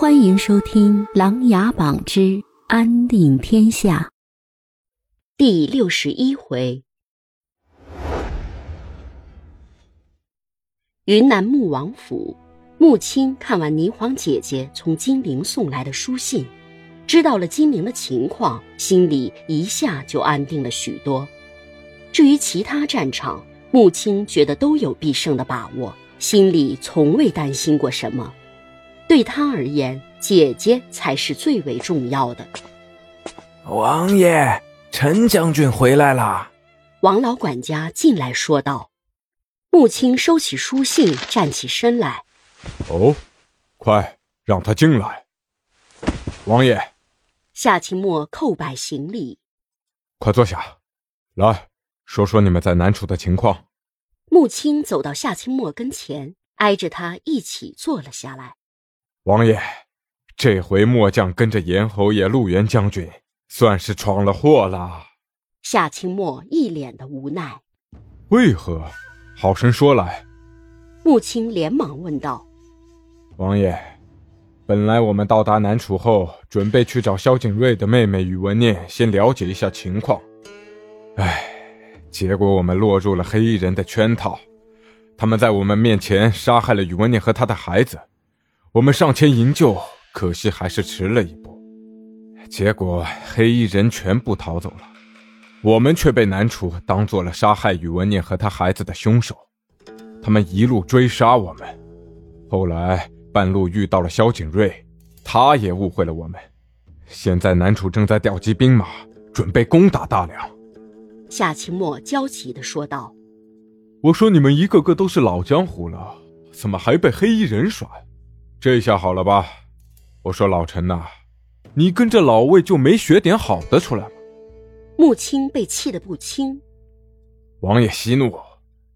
欢迎收听《琅琊榜之安定天下》第六十一回。云南穆王府，穆青看完霓凰姐姐从金陵送来的书信，知道了金陵的情况，心里一下就安定了许多。至于其他战场，穆青觉得都有必胜的把握，心里从未担心过什么。对他而言，姐姐才是最为重要的。王爷，陈将军回来了。王老管家进来说道。穆青收起书信，站起身来。哦，快让他进来。王爷，夏清墨叩拜行礼。快坐下，来说说你们在南楚的情况。穆青走到夏清墨跟前，挨着他一起坐了下来。王爷，这回末将跟着严侯爷、陆元将军，算是闯了祸了。夏清墨一脸的无奈。为何？好生说来。穆青连忙问道：“王爷，本来我们到达南楚后，准备去找萧景睿的妹妹宇文念，先了解一下情况。唉，结果我们落入了黑衣人的圈套，他们在我们面前杀害了宇文念和他的孩子。”我们上前营救，可惜还是迟了一步。结果黑衣人全部逃走了，我们却被南楚当做了杀害宇文念和他孩子的凶手。他们一路追杀我们，后来半路遇到了萧景睿，他也误会了我们。现在南楚正在调集兵马，准备攻打大梁。夏清墨焦急地说道：“我说你们一个个都是老江湖了，怎么还被黑衣人耍？”这下好了吧？我说老陈呐，你跟着老魏就没学点好的出来吗？穆青被气得不轻。王爷息怒，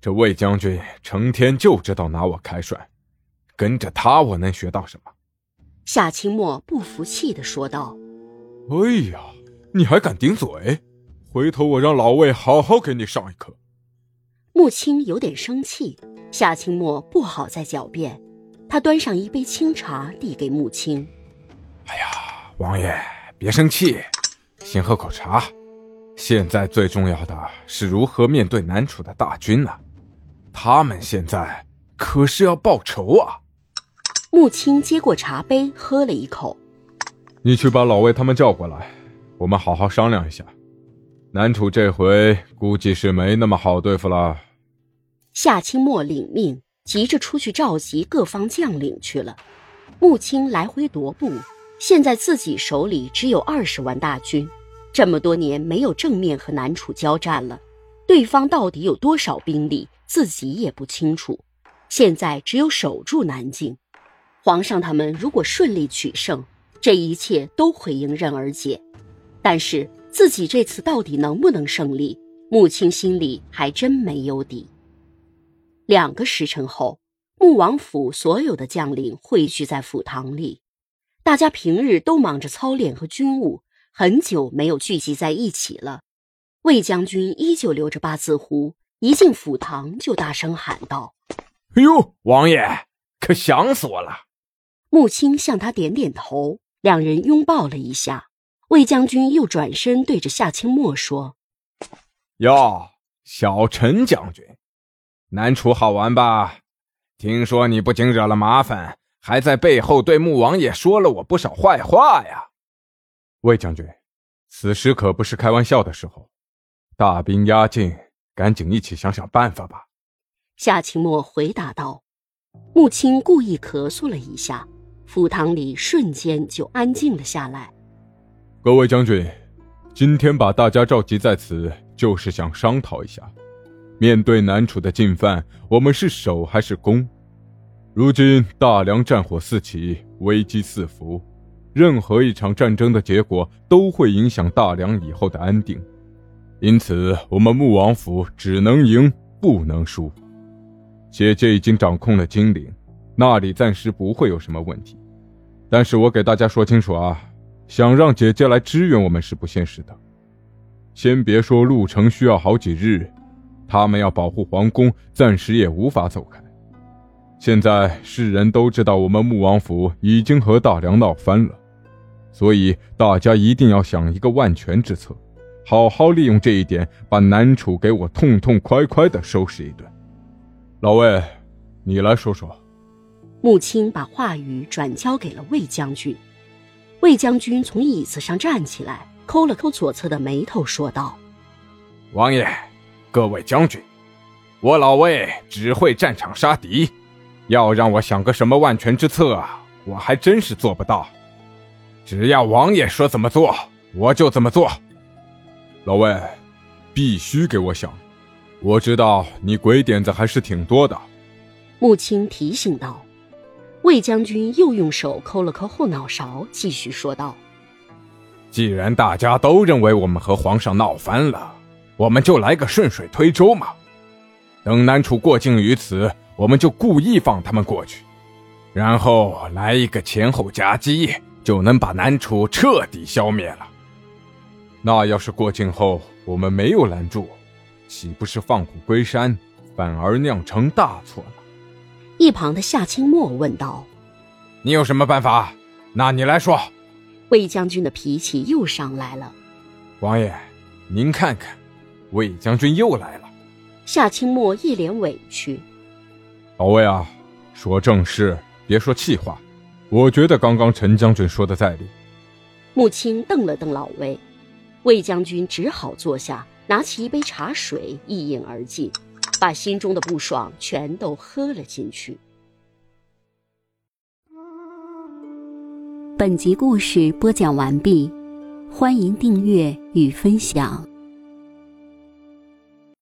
这魏将军成天就知道拿我开涮，跟着他我能学到什么？夏清墨不服气的说道：“哎呀，你还敢顶嘴？回头我让老魏好好给你上一课。”穆青有点生气，夏清墨不好再狡辩。他端上一杯清茶，递给穆青。哎呀，王爷别生气，先喝口茶。现在最重要的是如何面对南楚的大军呢？他们现在可是要报仇啊！穆青接过茶杯，喝了一口。你去把老魏他们叫过来，我们好好商量一下。南楚这回估计是没那么好对付了。夏清墨领命。急着出去召集各方将领去了。穆青来回踱步，现在自己手里只有二十万大军，这么多年没有正面和南楚交战了，对方到底有多少兵力，自己也不清楚。现在只有守住南京。皇上他们如果顺利取胜，这一切都会迎刃而解。但是自己这次到底能不能胜利，穆青心里还真没有底。两个时辰后，穆王府所有的将领汇聚在府堂里，大家平日都忙着操练和军务，很久没有聚集在一起了。魏将军依旧留着八字胡，一进府堂就大声喊道：“哎呦，王爷，可想死我了！”穆青向他点点头，两人拥抱了一下。魏将军又转身对着夏清墨说：“哟，小陈将军。”南楚好玩吧？听说你不仅惹了麻烦，还在背后对穆王爷说了我不少坏话呀。魏将军，此时可不是开玩笑的时候，大兵压境，赶紧一起想想办法吧。夏清墨回答道。穆青故意咳嗽了一下，府堂里瞬间就安静了下来。各位将军，今天把大家召集在此，就是想商讨一下。面对南楚的进犯，我们是守还是攻？如今大梁战火四起，危机四伏，任何一场战争的结果都会影响大梁以后的安定。因此，我们穆王府只能赢，不能输。姐姐已经掌控了金陵，那里暂时不会有什么问题。但是我给大家说清楚啊，想让姐姐来支援我们是不现实的。先别说路程需要好几日。他们要保护皇宫，暂时也无法走开。现在世人都知道我们穆王府已经和大梁闹翻了，所以大家一定要想一个万全之策，好好利用这一点，把南楚给我痛痛快快的收拾一顿。老魏，你来说说。穆青把话语转交给了魏将军，魏将军从椅子上站起来，抠了抠左侧的眉头，说道：“王爷，各位将军，我老魏只会战场杀敌。”要让我想个什么万全之策，我还真是做不到。只要王爷说怎么做，我就怎么做。老魏，必须给我想。我知道你鬼点子还是挺多的。穆青提醒道。魏将军又用手抠了抠后脑勺，继续说道：“既然大家都认为我们和皇上闹翻了，我们就来个顺水推舟嘛。等南楚过境于此。”我们就故意放他们过去，然后来一个前后夹击，就能把南楚彻底消灭了。那要是过境后我们没有拦住，岂不是放虎归山，反而酿成大错了？一旁的夏清墨问道：“你有什么办法？那你来说。”魏将军的脾气又上来了。王爷，您看看，魏将军又来了。夏清墨一脸委屈。老魏啊，说正事，别说气话。我觉得刚刚陈将军说的在理。穆青瞪了瞪老魏，魏将军只好坐下，拿起一杯茶水一饮而尽，把心中的不爽全都喝了进去。本集故事播讲完毕，欢迎订阅与分享。